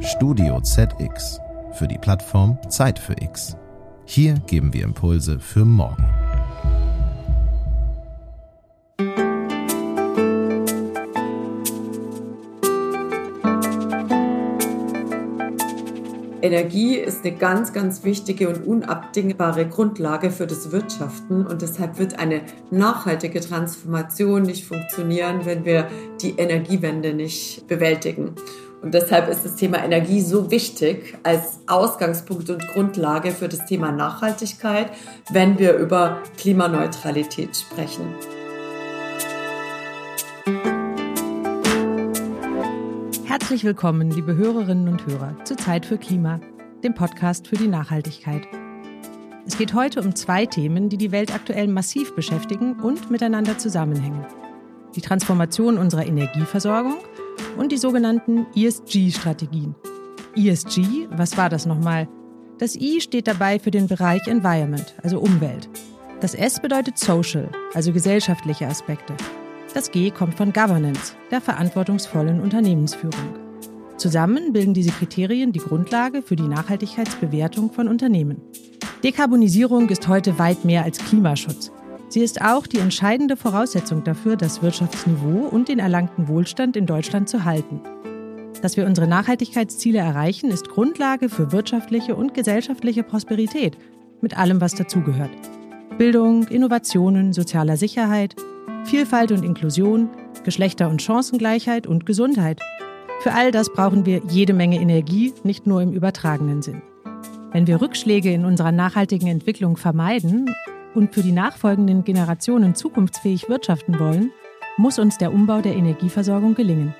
Studio ZX für die Plattform Zeit für X. Hier geben wir Impulse für morgen. Energie ist eine ganz, ganz wichtige und unabdingbare Grundlage für das Wirtschaften und deshalb wird eine nachhaltige Transformation nicht funktionieren, wenn wir die Energiewende nicht bewältigen. Und deshalb ist das Thema Energie so wichtig als Ausgangspunkt und Grundlage für das Thema Nachhaltigkeit, wenn wir über Klimaneutralität sprechen. Herzlich willkommen, liebe Hörerinnen und Hörer, zu Zeit für Klima, dem Podcast für die Nachhaltigkeit. Es geht heute um zwei Themen, die die Welt aktuell massiv beschäftigen und miteinander zusammenhängen. Die Transformation unserer Energieversorgung und die sogenannten ESG-Strategien. ESG, was war das nochmal? Das I steht dabei für den Bereich Environment, also Umwelt. Das S bedeutet Social, also gesellschaftliche Aspekte. Das G kommt von Governance, der verantwortungsvollen Unternehmensführung. Zusammen bilden diese Kriterien die Grundlage für die Nachhaltigkeitsbewertung von Unternehmen. Dekarbonisierung ist heute weit mehr als Klimaschutz. Sie ist auch die entscheidende Voraussetzung dafür, das Wirtschaftsniveau und den erlangten Wohlstand in Deutschland zu halten. Dass wir unsere Nachhaltigkeitsziele erreichen, ist Grundlage für wirtschaftliche und gesellschaftliche Prosperität, mit allem, was dazugehört. Bildung, Innovationen, sozialer Sicherheit, Vielfalt und Inklusion, Geschlechter- und Chancengleichheit und Gesundheit. Für all das brauchen wir jede Menge Energie, nicht nur im übertragenen Sinn. Wenn wir Rückschläge in unserer nachhaltigen Entwicklung vermeiden und für die nachfolgenden Generationen zukunftsfähig wirtschaften wollen, muss uns der Umbau der Energieversorgung gelingen.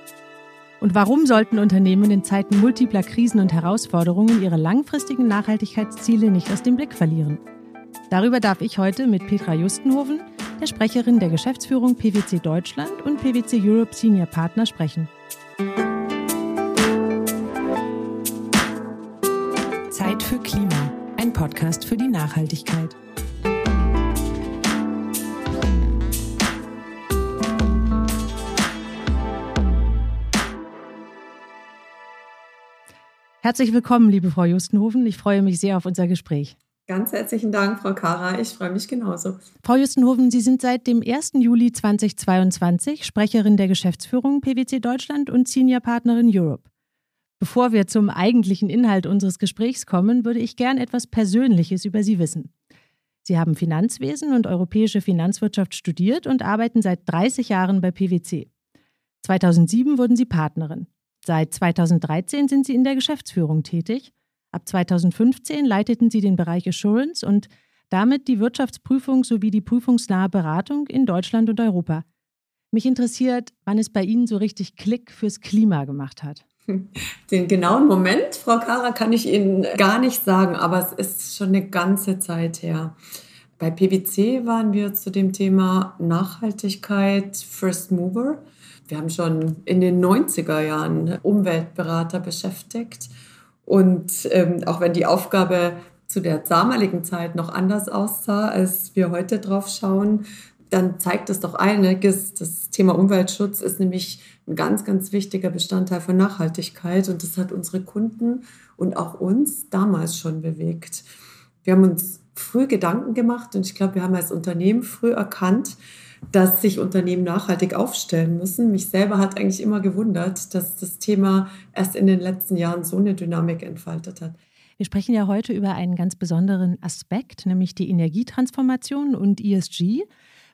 Und warum sollten Unternehmen in Zeiten multipler Krisen und Herausforderungen ihre langfristigen Nachhaltigkeitsziele nicht aus dem Blick verlieren? Darüber darf ich heute mit Petra Justenhoven, der Sprecherin der Geschäftsführung PwC Deutschland und PwC Europe Senior Partner, sprechen. Zeit für Klima, ein Podcast für die Nachhaltigkeit. Herzlich willkommen, liebe Frau Justenhofen. Ich freue mich sehr auf unser Gespräch. Ganz herzlichen Dank, Frau Kara. Ich freue mich genauso. Frau Justenhofen, Sie sind seit dem 1. Juli 2022 Sprecherin der Geschäftsführung PwC Deutschland und Senior Partnerin Europe. Bevor wir zum eigentlichen Inhalt unseres Gesprächs kommen, würde ich gern etwas Persönliches über Sie wissen. Sie haben Finanzwesen und europäische Finanzwirtschaft studiert und arbeiten seit 30 Jahren bei PwC. 2007 wurden Sie Partnerin. Seit 2013 sind Sie in der Geschäftsführung tätig Ab 2015 leiteten sie den Bereich Assurance und damit die Wirtschaftsprüfung sowie die prüfungsnahe Beratung in Deutschland und Europa. Mich interessiert, wann es bei Ihnen so richtig Klick fürs Klima gemacht hat. Den genauen Moment, Frau Kara, kann ich Ihnen gar nicht sagen, aber es ist schon eine ganze Zeit her. Bei PwC waren wir zu dem Thema Nachhaltigkeit First Mover. Wir haben schon in den 90er Jahren Umweltberater beschäftigt und ähm, auch wenn die Aufgabe zu der damaligen Zeit noch anders aussah, als wir heute drauf schauen, dann zeigt es doch einiges. Das Thema Umweltschutz ist nämlich ein ganz, ganz wichtiger Bestandteil von Nachhaltigkeit und das hat unsere Kunden und auch uns damals schon bewegt. Wir haben uns früh Gedanken gemacht und ich glaube, wir haben als Unternehmen früh erkannt, dass sich Unternehmen nachhaltig aufstellen müssen. Mich selber hat eigentlich immer gewundert, dass das Thema erst in den letzten Jahren so eine Dynamik entfaltet hat. Wir sprechen ja heute über einen ganz besonderen Aspekt, nämlich die Energietransformation und ESG.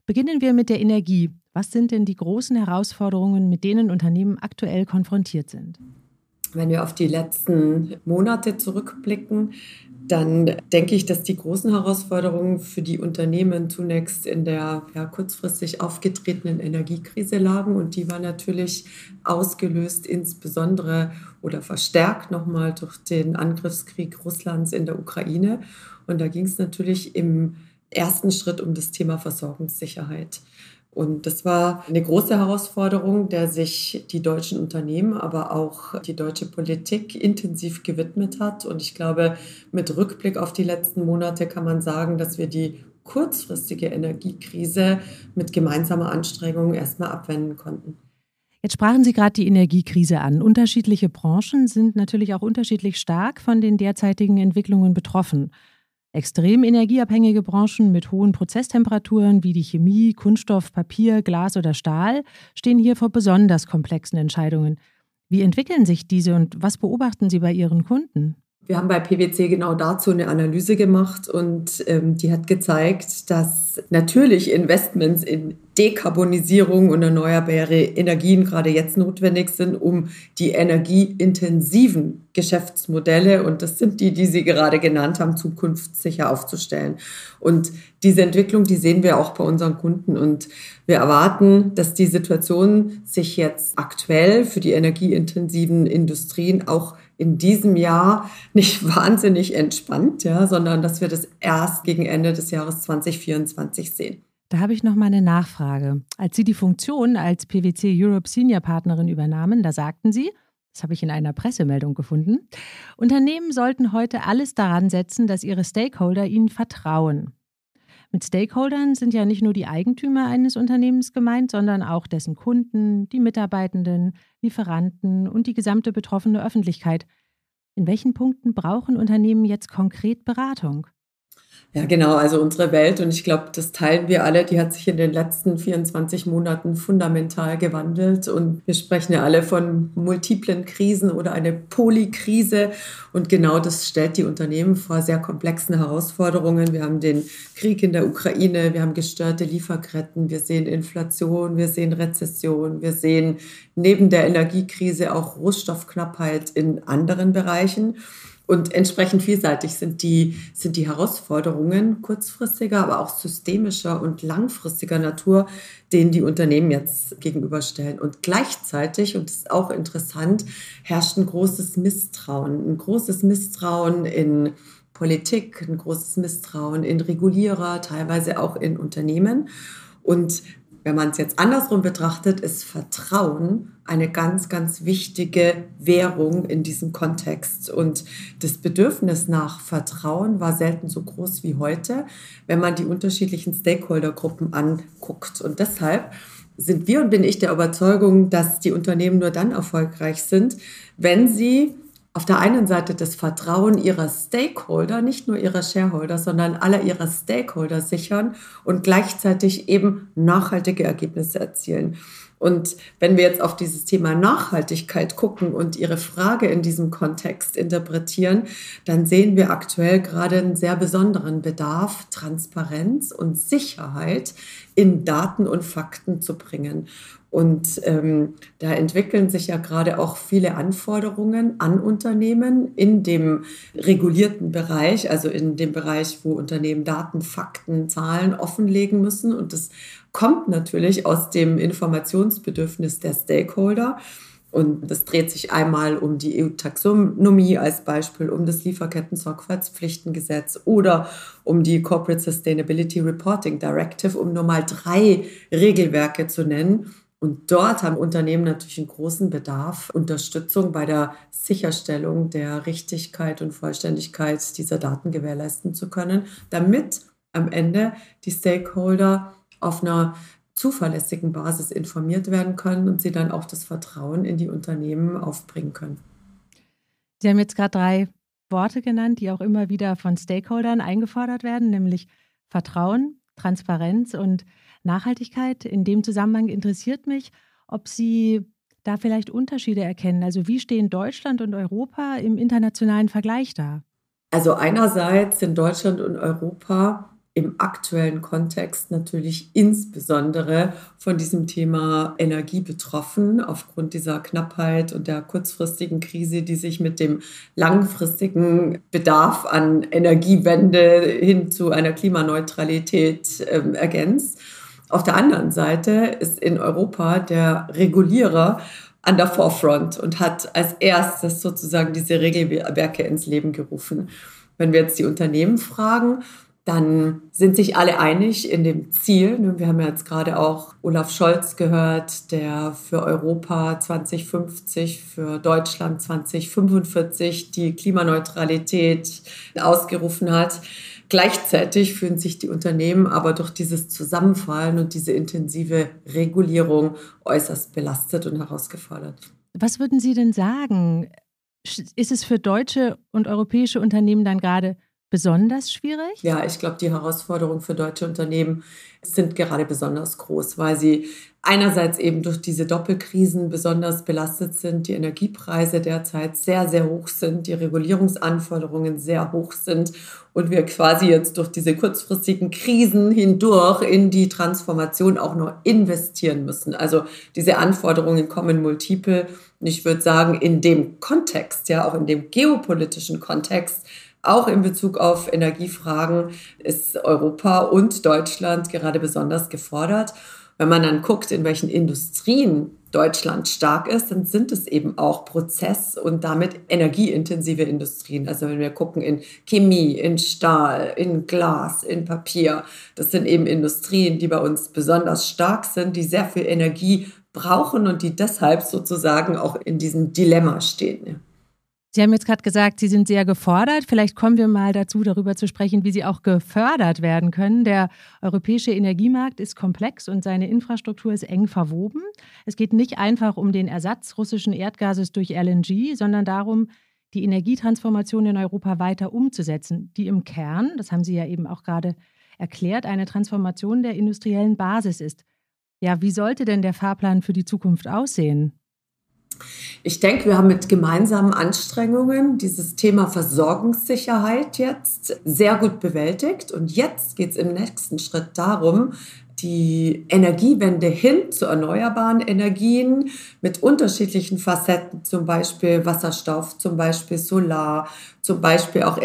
Beginnen wir mit der Energie. Was sind denn die großen Herausforderungen, mit denen Unternehmen aktuell konfrontiert sind? Wenn wir auf die letzten Monate zurückblicken, dann denke ich, dass die großen Herausforderungen für die Unternehmen zunächst in der ja, kurzfristig aufgetretenen Energiekrise lagen. Und die war natürlich ausgelöst insbesondere oder verstärkt nochmal durch den Angriffskrieg Russlands in der Ukraine. Und da ging es natürlich im ersten Schritt um das Thema Versorgungssicherheit. Und das war eine große Herausforderung, der sich die deutschen Unternehmen, aber auch die deutsche Politik intensiv gewidmet hat. Und ich glaube, mit Rückblick auf die letzten Monate kann man sagen, dass wir die kurzfristige Energiekrise mit gemeinsamer Anstrengung erstmal abwenden konnten. Jetzt sprachen Sie gerade die Energiekrise an. Unterschiedliche Branchen sind natürlich auch unterschiedlich stark von den derzeitigen Entwicklungen betroffen. Extrem energieabhängige Branchen mit hohen Prozesstemperaturen wie die Chemie, Kunststoff, Papier, Glas oder Stahl stehen hier vor besonders komplexen Entscheidungen. Wie entwickeln sich diese und was beobachten Sie bei Ihren Kunden? Wir haben bei PwC genau dazu eine Analyse gemacht und ähm, die hat gezeigt, dass natürlich Investments in Dekarbonisierung und erneuerbare Energien gerade jetzt notwendig sind, um die energieintensiven Geschäftsmodelle, und das sind die, die Sie gerade genannt haben, zukunftssicher aufzustellen. Und diese Entwicklung, die sehen wir auch bei unseren Kunden. Und wir erwarten, dass die Situation sich jetzt aktuell für die energieintensiven Industrien auch in diesem Jahr nicht wahnsinnig entspannt, ja, sondern dass wir das erst gegen Ende des Jahres 2024 sehen. Da habe ich noch mal eine Nachfrage. Als Sie die Funktion als PwC Europe Senior Partnerin übernahmen, da sagten Sie, das habe ich in einer Pressemeldung gefunden, Unternehmen sollten heute alles daran setzen, dass ihre Stakeholder ihnen vertrauen. Mit Stakeholdern sind ja nicht nur die Eigentümer eines Unternehmens gemeint, sondern auch dessen Kunden, die Mitarbeitenden, Lieferanten und die gesamte betroffene Öffentlichkeit. In welchen Punkten brauchen Unternehmen jetzt konkret Beratung? Ja, genau. Also unsere Welt, und ich glaube, das teilen wir alle, die hat sich in den letzten 24 Monaten fundamental gewandelt. Und wir sprechen ja alle von multiplen Krisen oder eine Polykrise. Und genau das stellt die Unternehmen vor sehr komplexen Herausforderungen. Wir haben den Krieg in der Ukraine, wir haben gestörte Lieferketten, wir sehen Inflation, wir sehen Rezession, wir sehen neben der Energiekrise auch Rohstoffknappheit in anderen Bereichen. Und entsprechend vielseitig sind die, sind die Herausforderungen kurzfristiger, aber auch systemischer und langfristiger Natur, denen die Unternehmen jetzt gegenüberstellen. Und gleichzeitig, und das ist auch interessant, herrscht ein großes Misstrauen. Ein großes Misstrauen in Politik, ein großes Misstrauen in Regulierer, teilweise auch in Unternehmen. Und wenn man es jetzt andersrum betrachtet, ist Vertrauen eine ganz, ganz wichtige Währung in diesem Kontext. Und das Bedürfnis nach Vertrauen war selten so groß wie heute, wenn man die unterschiedlichen Stakeholdergruppen anguckt. Und deshalb sind wir und bin ich der Überzeugung, dass die Unternehmen nur dann erfolgreich sind, wenn sie auf der einen Seite das Vertrauen ihrer Stakeholder, nicht nur ihrer Shareholder, sondern aller ihrer Stakeholder sichern und gleichzeitig eben nachhaltige Ergebnisse erzielen. Und wenn wir jetzt auf dieses Thema Nachhaltigkeit gucken und Ihre Frage in diesem Kontext interpretieren, dann sehen wir aktuell gerade einen sehr besonderen Bedarf, Transparenz und Sicherheit in Daten und Fakten zu bringen. Und ähm, da entwickeln sich ja gerade auch viele Anforderungen an Unternehmen in dem regulierten Bereich, also in dem Bereich, wo Unternehmen Daten, Fakten, Zahlen offenlegen müssen. Und das kommt natürlich aus dem Informationsbedürfnis der Stakeholder. Und das dreht sich einmal um die EU-Taxonomie als Beispiel, um das Lieferketten-Sorgfaltspflichtengesetz oder um die Corporate Sustainability Reporting Directive, um nur mal drei Regelwerke zu nennen und dort haben Unternehmen natürlich einen großen Bedarf, Unterstützung bei der Sicherstellung der Richtigkeit und Vollständigkeit dieser Daten gewährleisten zu können, damit am Ende die Stakeholder auf einer zuverlässigen Basis informiert werden können und sie dann auch das Vertrauen in die Unternehmen aufbringen können. Sie haben jetzt gerade drei Worte genannt, die auch immer wieder von Stakeholdern eingefordert werden, nämlich Vertrauen, Transparenz und Nachhaltigkeit. In dem Zusammenhang interessiert mich, ob Sie da vielleicht Unterschiede erkennen. Also wie stehen Deutschland und Europa im internationalen Vergleich da? Also einerseits sind Deutschland und Europa im aktuellen Kontext natürlich insbesondere von diesem Thema Energie betroffen, aufgrund dieser Knappheit und der kurzfristigen Krise, die sich mit dem langfristigen Bedarf an Energiewende hin zu einer Klimaneutralität äh, ergänzt. Auf der anderen Seite ist in Europa der Regulierer an der Forefront und hat als erstes sozusagen diese Regelwerke ins Leben gerufen. Wenn wir jetzt die Unternehmen fragen, dann sind sich alle einig in dem Ziel. Wir haben jetzt gerade auch Olaf Scholz gehört, der für Europa 2050, für Deutschland 2045 die Klimaneutralität ausgerufen hat. Gleichzeitig fühlen sich die Unternehmen aber durch dieses Zusammenfallen und diese intensive Regulierung äußerst belastet und herausgefordert. Was würden Sie denn sagen? Ist es für deutsche und europäische Unternehmen dann gerade besonders schwierig? Ja, ich glaube, die Herausforderungen für deutsche Unternehmen sind gerade besonders groß, weil sie einerseits eben durch diese Doppelkrisen besonders belastet sind, die Energiepreise derzeit sehr, sehr hoch sind, die Regulierungsanforderungen sehr hoch sind und wir quasi jetzt durch diese kurzfristigen Krisen hindurch in die Transformation auch nur investieren müssen. Also diese Anforderungen kommen multiple. Und ich würde sagen, in dem Kontext, ja, auch in dem geopolitischen Kontext, auch in Bezug auf Energiefragen ist Europa und Deutschland gerade besonders gefordert. Wenn man dann guckt, in welchen Industrien Deutschland stark ist, dann sind es eben auch Prozess- und damit energieintensive Industrien. Also wenn wir gucken in Chemie, in Stahl, in Glas, in Papier, das sind eben Industrien, die bei uns besonders stark sind, die sehr viel Energie brauchen und die deshalb sozusagen auch in diesem Dilemma stehen. Sie haben jetzt gerade gesagt, Sie sind sehr gefordert. Vielleicht kommen wir mal dazu, darüber zu sprechen, wie Sie auch gefördert werden können. Der europäische Energiemarkt ist komplex und seine Infrastruktur ist eng verwoben. Es geht nicht einfach um den Ersatz russischen Erdgases durch LNG, sondern darum, die Energietransformation in Europa weiter umzusetzen, die im Kern, das haben Sie ja eben auch gerade erklärt, eine Transformation der industriellen Basis ist. Ja, wie sollte denn der Fahrplan für die Zukunft aussehen? Ich denke, wir haben mit gemeinsamen Anstrengungen dieses Thema Versorgungssicherheit jetzt sehr gut bewältigt. Und jetzt geht es im nächsten Schritt darum, die Energiewende hin zu erneuerbaren Energien mit unterschiedlichen Facetten, zum Beispiel Wasserstoff, zum Beispiel Solar, zum Beispiel auch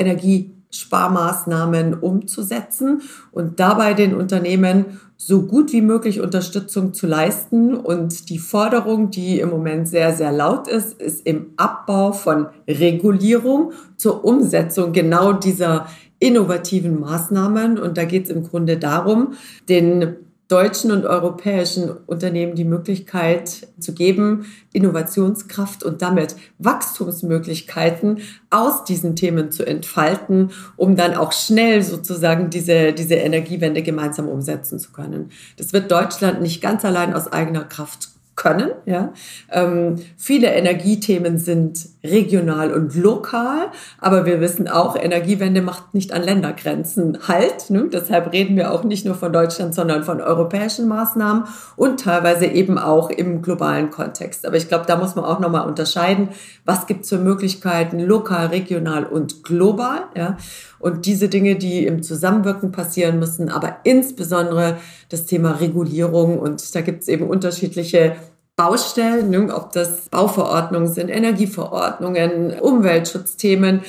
Energiesparmaßnahmen umzusetzen und dabei den Unternehmen so gut wie möglich Unterstützung zu leisten. Und die Forderung, die im Moment sehr, sehr laut ist, ist im Abbau von Regulierung zur Umsetzung genau dieser innovativen Maßnahmen. Und da geht es im Grunde darum, den deutschen und europäischen Unternehmen die Möglichkeit zu geben, Innovationskraft und damit Wachstumsmöglichkeiten aus diesen Themen zu entfalten, um dann auch schnell sozusagen diese, diese Energiewende gemeinsam umsetzen zu können. Das wird Deutschland nicht ganz allein aus eigener Kraft können. Ja? Ähm, viele Energiethemen sind regional und lokal, aber wir wissen auch, Energiewende macht nicht an Ländergrenzen Halt. Ne? Deshalb reden wir auch nicht nur von Deutschland, sondern von europäischen Maßnahmen und teilweise eben auch im globalen Kontext. Aber ich glaube, da muss man auch nochmal unterscheiden, was gibt es für Möglichkeiten lokal, regional und global. Ja? Und diese Dinge, die im Zusammenwirken passieren müssen, aber insbesondere das Thema Regulierung. Und da gibt es eben unterschiedliche Baustellen, ne, ob das Bauverordnungen sind, Energieverordnungen, Umweltschutzthemen.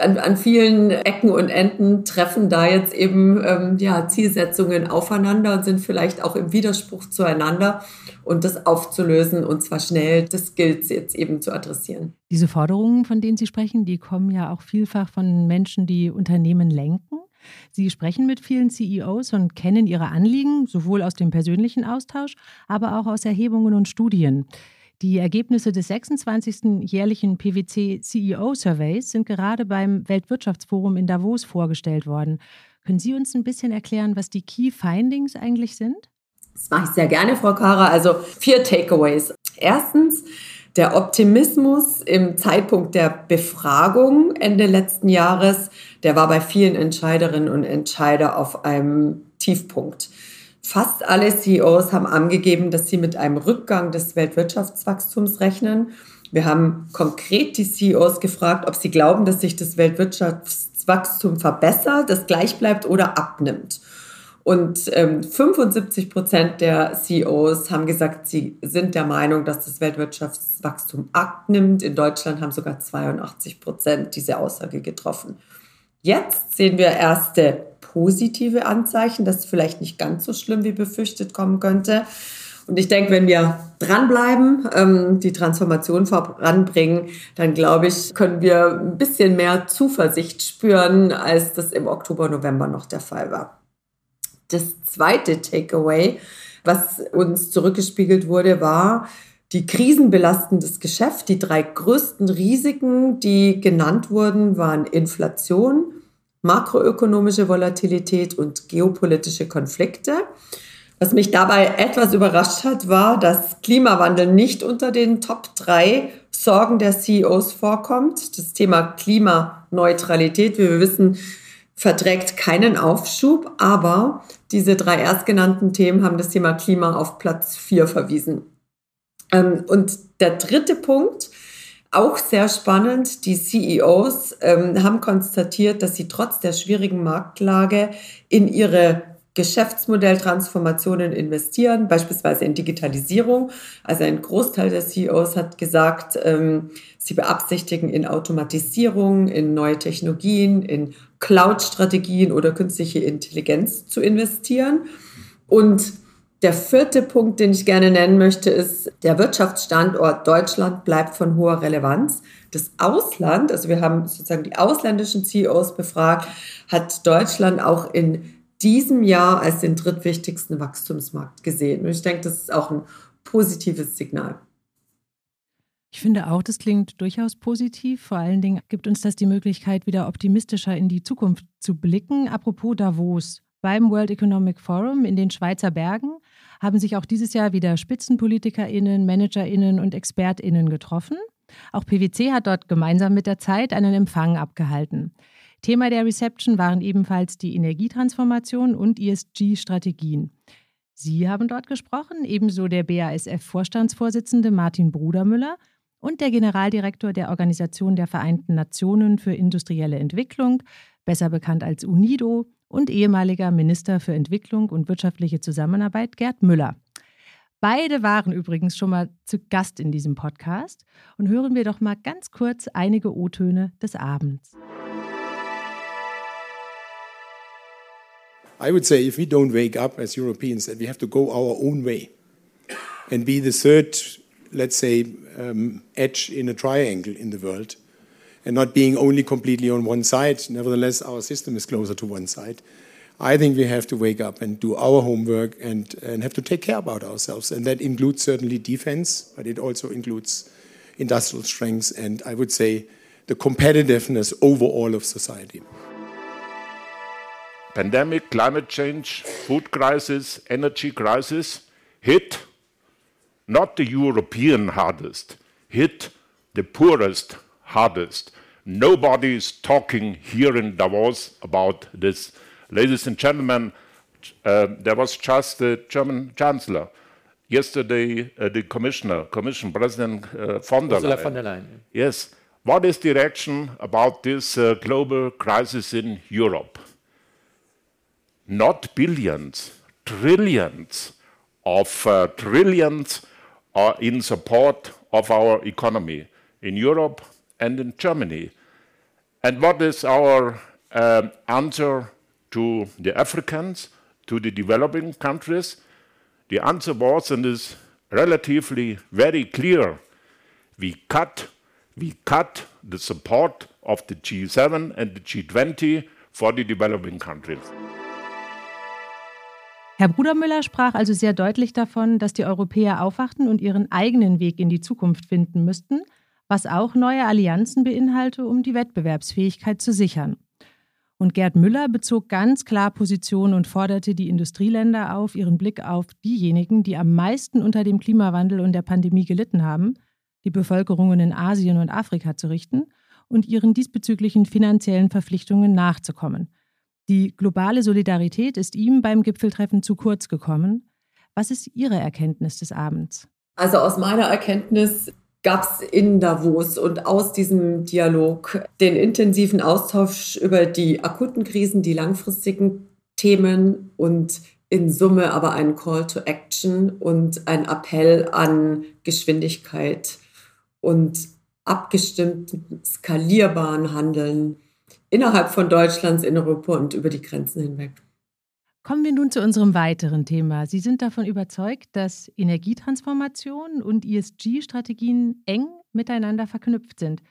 An, an vielen Ecken und Enden treffen da jetzt eben ähm, ja, Zielsetzungen aufeinander und sind vielleicht auch im Widerspruch zueinander. Und das aufzulösen und zwar schnell, das gilt jetzt eben zu adressieren. Diese Forderungen, von denen Sie sprechen, die kommen ja auch vielfach von Menschen, die Unternehmen lenken. Sie sprechen mit vielen CEOs und kennen ihre Anliegen, sowohl aus dem persönlichen Austausch, aber auch aus Erhebungen und Studien. Die Ergebnisse des 26. jährlichen PwC CEO Surveys sind gerade beim Weltwirtschaftsforum in Davos vorgestellt worden. Können Sie uns ein bisschen erklären, was die Key Findings eigentlich sind? Das mache ich sehr gerne, Frau Kara. Also vier Takeaways. Erstens, der Optimismus im Zeitpunkt der Befragung Ende letzten Jahres, der war bei vielen Entscheiderinnen und Entscheider auf einem Tiefpunkt. Fast alle CEOs haben angegeben, dass sie mit einem Rückgang des Weltwirtschaftswachstums rechnen. Wir haben konkret die CEOs gefragt, ob sie glauben, dass sich das Weltwirtschaftswachstum verbessert, das gleich bleibt oder abnimmt. Und ähm, 75 Prozent der CEOs haben gesagt, sie sind der Meinung, dass das Weltwirtschaftswachstum abnimmt. In Deutschland haben sogar 82 Prozent diese Aussage getroffen. Jetzt sehen wir erste positive Anzeichen, dass vielleicht nicht ganz so schlimm wie befürchtet kommen könnte. Und ich denke, wenn wir dranbleiben, ähm, die Transformation voranbringen, dann glaube ich, können wir ein bisschen mehr Zuversicht spüren, als das im Oktober, November noch der Fall war. Das zweite Takeaway, was uns zurückgespiegelt wurde, war, die Krisen belasten das Geschäft. Die drei größten Risiken, die genannt wurden, waren Inflation, makroökonomische Volatilität und geopolitische Konflikte. Was mich dabei etwas überrascht hat, war, dass Klimawandel nicht unter den Top 3 Sorgen der CEOs vorkommt. Das Thema Klimaneutralität, wie wir wissen, verträgt keinen Aufschub, aber diese drei erstgenannten Themen haben das Thema Klima auf Platz 4 verwiesen. Ähm, und der dritte Punkt, auch sehr spannend, die CEOs ähm, haben konstatiert, dass sie trotz der schwierigen Marktlage in ihre Geschäftsmodelltransformationen investieren, beispielsweise in Digitalisierung. Also ein Großteil der CEOs hat gesagt, ähm, sie beabsichtigen in Automatisierung, in neue Technologien, in Cloud-Strategien oder künstliche Intelligenz zu investieren. Und der vierte Punkt, den ich gerne nennen möchte, ist, der Wirtschaftsstandort Deutschland bleibt von hoher Relevanz. Das Ausland, also wir haben sozusagen die ausländischen CEOs befragt, hat Deutschland auch in diesem Jahr als den drittwichtigsten Wachstumsmarkt gesehen. Und ich denke, das ist auch ein positives Signal. Ich finde auch, das klingt durchaus positiv. Vor allen Dingen gibt uns das die Möglichkeit, wieder optimistischer in die Zukunft zu blicken. Apropos Davos. Beim World Economic Forum in den Schweizer Bergen haben sich auch dieses Jahr wieder SpitzenpolitikerInnen, ManagerInnen und ExpertInnen getroffen. Auch PwC hat dort gemeinsam mit der Zeit einen Empfang abgehalten. Thema der Reception waren ebenfalls die Energietransformation und ESG-Strategien. Sie haben dort gesprochen, ebenso der BASF-Vorstandsvorsitzende Martin Brudermüller und der Generaldirektor der Organisation der Vereinten Nationen für industrielle Entwicklung, besser bekannt als UNIDO, und ehemaliger Minister für Entwicklung und wirtschaftliche Zusammenarbeit Gerd Müller. Beide waren übrigens schon mal zu Gast in diesem Podcast und hören wir doch mal ganz kurz einige O-Töne des Abends. I would say if we don't wake up as Europeans, that we have to go our own way and be the third, let's say, um, edge in a triangle in the world and not being only completely on one side. Nevertheless, our system is closer to one side. I think we have to wake up and do our homework and, and have to take care about ourselves. And that includes certainly defense, but it also includes industrial strengths and I would say the competitiveness overall of society. pandemic, climate change, food crisis, energy crisis hit not the European hardest, hit the poorest hardest. Nobody is talking here in Davos about this. Ladies and gentlemen, uh, there was just the German Chancellor. Yesterday, uh, the Commissioner, Commission President uh, von, der Leyen. von der Leyen. Yes. What is the reaction about this uh, global crisis in Europe? not billions, trillions of uh, trillions are in support of our economy in Europe and in Germany. And what is our uh, answer to the Africans, to the developing countries? The answer was and is relatively very clear. We cut, we cut the support of the G7 and the G20 for the developing countries. Herr Brudermüller sprach also sehr deutlich davon, dass die Europäer aufwachten und ihren eigenen Weg in die Zukunft finden müssten, was auch neue Allianzen beinhalte, um die Wettbewerbsfähigkeit zu sichern. Und Gerd Müller bezog ganz klar Position und forderte die Industrieländer auf, ihren Blick auf diejenigen, die am meisten unter dem Klimawandel und der Pandemie gelitten haben, die Bevölkerungen in Asien und Afrika zu richten und ihren diesbezüglichen finanziellen Verpflichtungen nachzukommen – die globale Solidarität ist ihm beim Gipfeltreffen zu kurz gekommen. Was ist Ihre Erkenntnis des Abends? Also aus meiner Erkenntnis gab es in Davos und aus diesem Dialog den intensiven Austausch über die akuten Krisen, die langfristigen Themen und in Summe aber einen Call to Action und ein Appell an Geschwindigkeit und abgestimmten, skalierbaren Handeln innerhalb von Deutschlands, in Europa und über die Grenzen hinweg. Kommen wir nun zu unserem weiteren Thema. Sie sind davon überzeugt, dass Energietransformation und ESG-Strategien eng miteinander verknüpft sind.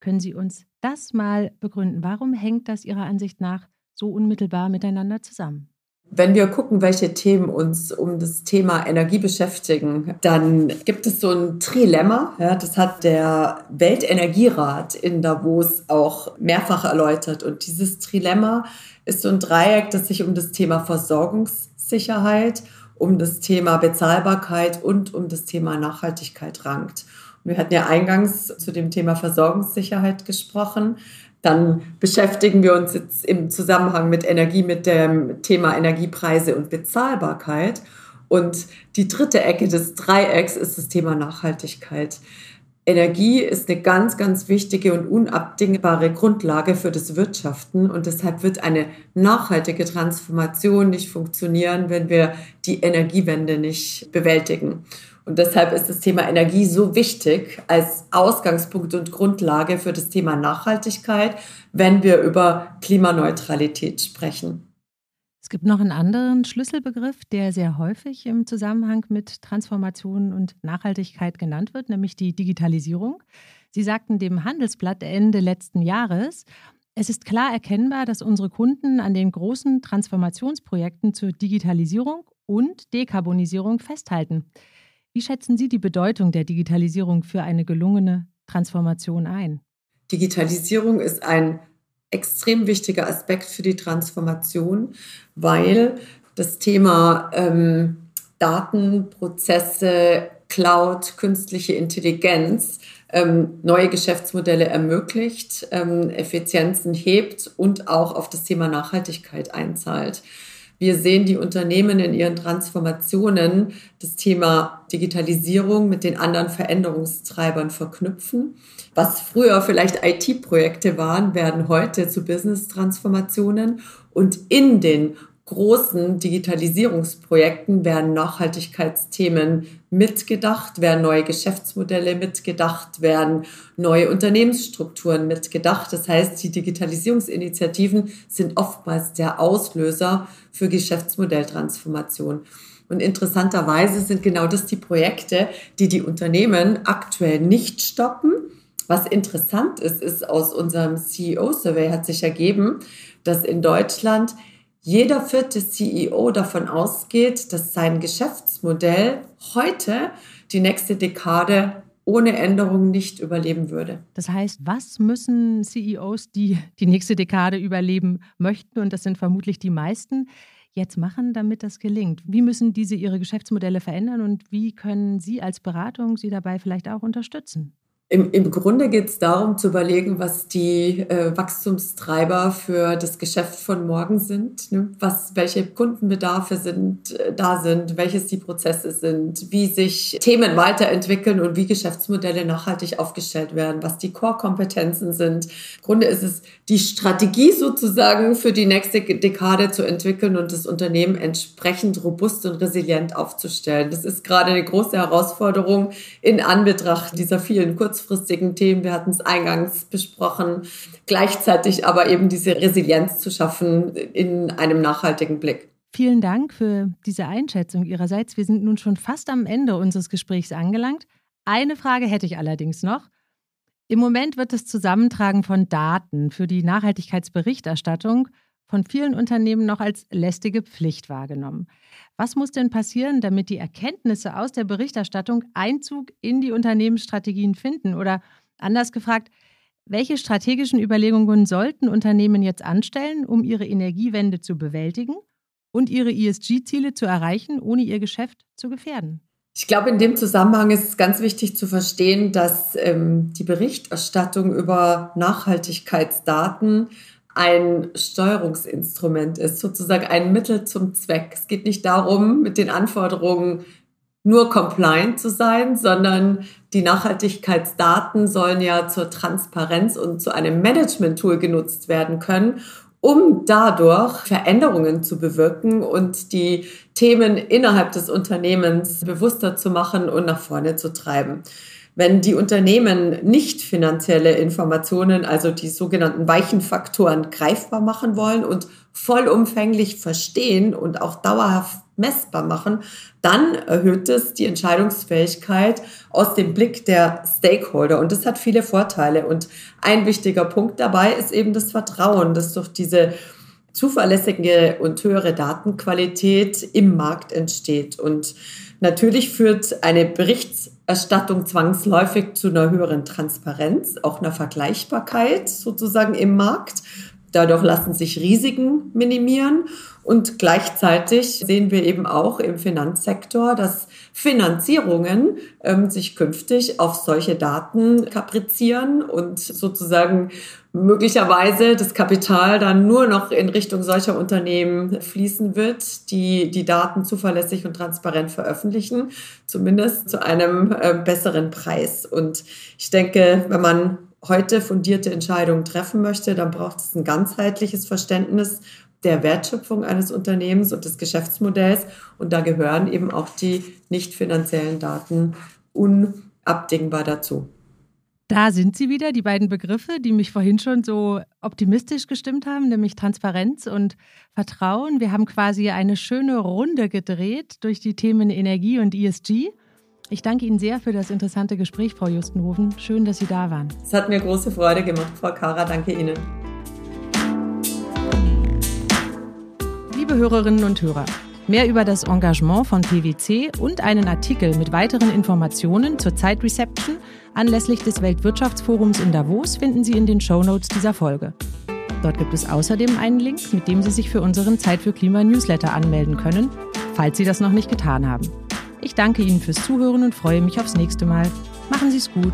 Können Sie uns das mal begründen? Warum hängt das Ihrer Ansicht nach so unmittelbar miteinander zusammen? Wenn wir gucken, welche Themen uns um das Thema Energie beschäftigen, dann gibt es so ein Trilemma. Ja, das hat der Weltenergierat in Davos auch mehrfach erläutert. Und dieses Trilemma ist so ein Dreieck, das sich um das Thema Versorgungssicherheit, um das Thema Bezahlbarkeit und um das Thema Nachhaltigkeit rankt. Wir hatten ja eingangs zu dem Thema Versorgungssicherheit gesprochen. Dann beschäftigen wir uns jetzt im Zusammenhang mit Energie mit dem Thema Energiepreise und Bezahlbarkeit. Und die dritte Ecke des Dreiecks ist das Thema Nachhaltigkeit. Energie ist eine ganz, ganz wichtige und unabdingbare Grundlage für das Wirtschaften und deshalb wird eine nachhaltige Transformation nicht funktionieren, wenn wir die Energiewende nicht bewältigen. Und deshalb ist das Thema Energie so wichtig als Ausgangspunkt und Grundlage für das Thema Nachhaltigkeit, wenn wir über Klimaneutralität sprechen. Es gibt noch einen anderen Schlüsselbegriff, der sehr häufig im Zusammenhang mit Transformation und Nachhaltigkeit genannt wird, nämlich die Digitalisierung. Sie sagten dem Handelsblatt Ende letzten Jahres, es ist klar erkennbar, dass unsere Kunden an den großen Transformationsprojekten zur Digitalisierung und Dekarbonisierung festhalten. Wie schätzen Sie die Bedeutung der Digitalisierung für eine gelungene Transformation ein? Digitalisierung ist ein extrem wichtiger Aspekt für die Transformation, weil das Thema ähm, Daten, Prozesse, Cloud, künstliche Intelligenz ähm, neue Geschäftsmodelle ermöglicht, ähm, Effizienzen hebt und auch auf das Thema Nachhaltigkeit einzahlt. Wir sehen die Unternehmen in ihren Transformationen das Thema Digitalisierung mit den anderen Veränderungstreibern verknüpfen. Was früher vielleicht IT-Projekte waren, werden heute zu Business-Transformationen und in den großen Digitalisierungsprojekten werden Nachhaltigkeitsthemen mitgedacht, werden neue Geschäftsmodelle mitgedacht, werden neue Unternehmensstrukturen mitgedacht. Das heißt, die Digitalisierungsinitiativen sind oftmals der Auslöser für Geschäftsmodelltransformation. Und interessanterweise sind genau das die Projekte, die die Unternehmen aktuell nicht stoppen. Was interessant ist, ist aus unserem CEO-Survey hat sich ergeben, dass in Deutschland jeder vierte CEO davon ausgeht, dass sein Geschäftsmodell heute die nächste Dekade ohne Änderung nicht überleben würde. Das heißt, was müssen CEOs, die die nächste Dekade überleben möchten, und das sind vermutlich die meisten, jetzt machen, damit das gelingt? Wie müssen diese ihre Geschäftsmodelle verändern und wie können Sie als Beratung sie dabei vielleicht auch unterstützen? Im, Im Grunde geht es darum zu überlegen, was die äh, Wachstumstreiber für das Geschäft von morgen sind, ne? was, welche Kundenbedarfe sind, äh, da sind, welches die Prozesse sind, wie sich Themen weiterentwickeln und wie Geschäftsmodelle nachhaltig aufgestellt werden, was die Core-Kompetenzen sind. Im Grunde ist es die Strategie sozusagen für die nächste Dekade zu entwickeln und das Unternehmen entsprechend robust und resilient aufzustellen. Das ist gerade eine große Herausforderung in Anbetracht dieser vielen Kurz kurzfristigen Themen, wir hatten es eingangs besprochen, gleichzeitig aber eben diese Resilienz zu schaffen in einem nachhaltigen Blick. Vielen Dank für diese Einschätzung Ihrerseits. Wir sind nun schon fast am Ende unseres Gesprächs angelangt. Eine Frage hätte ich allerdings noch. Im Moment wird das Zusammentragen von Daten für die Nachhaltigkeitsberichterstattung von vielen Unternehmen noch als lästige Pflicht wahrgenommen. Was muss denn passieren, damit die Erkenntnisse aus der Berichterstattung Einzug in die Unternehmensstrategien finden? Oder anders gefragt, welche strategischen Überlegungen sollten Unternehmen jetzt anstellen, um ihre Energiewende zu bewältigen und ihre ESG-Ziele zu erreichen, ohne ihr Geschäft zu gefährden? Ich glaube, in dem Zusammenhang ist es ganz wichtig zu verstehen, dass ähm, die Berichterstattung über Nachhaltigkeitsdaten ein Steuerungsinstrument ist, sozusagen ein Mittel zum Zweck. Es geht nicht darum, mit den Anforderungen nur compliant zu sein, sondern die Nachhaltigkeitsdaten sollen ja zur Transparenz und zu einem Management-Tool genutzt werden können, um dadurch Veränderungen zu bewirken und die Themen innerhalb des Unternehmens bewusster zu machen und nach vorne zu treiben. Wenn die Unternehmen nicht finanzielle Informationen, also die sogenannten weichen Faktoren, greifbar machen wollen und vollumfänglich verstehen und auch dauerhaft messbar machen, dann erhöht es die Entscheidungsfähigkeit aus dem Blick der Stakeholder. Und das hat viele Vorteile. Und ein wichtiger Punkt dabei ist eben das Vertrauen, das durch diese zuverlässige und höhere Datenqualität im Markt entsteht. Und natürlich führt eine Berichterstattung zwangsläufig zu einer höheren Transparenz, auch einer Vergleichbarkeit sozusagen im Markt. Dadurch lassen sich Risiken minimieren und gleichzeitig sehen wir eben auch im Finanzsektor, dass Finanzierungen ähm, sich künftig auf solche Daten kaprizieren und sozusagen möglicherweise das Kapital dann nur noch in Richtung solcher Unternehmen fließen wird, die die Daten zuverlässig und transparent veröffentlichen, zumindest zu einem äh, besseren Preis. Und ich denke, wenn man heute fundierte Entscheidungen treffen möchte, dann braucht es ein ganzheitliches Verständnis der Wertschöpfung eines Unternehmens und des Geschäftsmodells. Und da gehören eben auch die nicht finanziellen Daten unabdingbar dazu. Da sind sie wieder, die beiden Begriffe, die mich vorhin schon so optimistisch gestimmt haben, nämlich Transparenz und Vertrauen. Wir haben quasi eine schöne Runde gedreht durch die Themen Energie und ESG. Ich danke Ihnen sehr für das interessante Gespräch, Frau Justenhofen. Schön, dass Sie da waren. Es hat mir große Freude gemacht, Frau Kara. Danke Ihnen. Liebe Hörerinnen und Hörer, mehr über das Engagement von PwC und einen Artikel mit weiteren Informationen zur Zeit Reception anlässlich des Weltwirtschaftsforums in Davos finden Sie in den Shownotes dieser Folge. Dort gibt es außerdem einen Link, mit dem Sie sich für unseren Zeit für Klima Newsletter anmelden können, falls Sie das noch nicht getan haben. Ich danke Ihnen fürs Zuhören und freue mich aufs nächste Mal. Machen Sie es gut.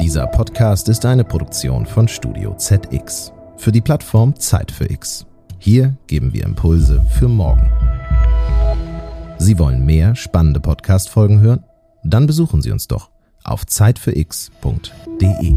Dieser Podcast ist eine Produktion von Studio ZX für die Plattform Zeit für X. Hier geben wir Impulse für morgen. Sie wollen mehr spannende Podcast-Folgen hören? Dann besuchen Sie uns doch auf zeitfürx.de.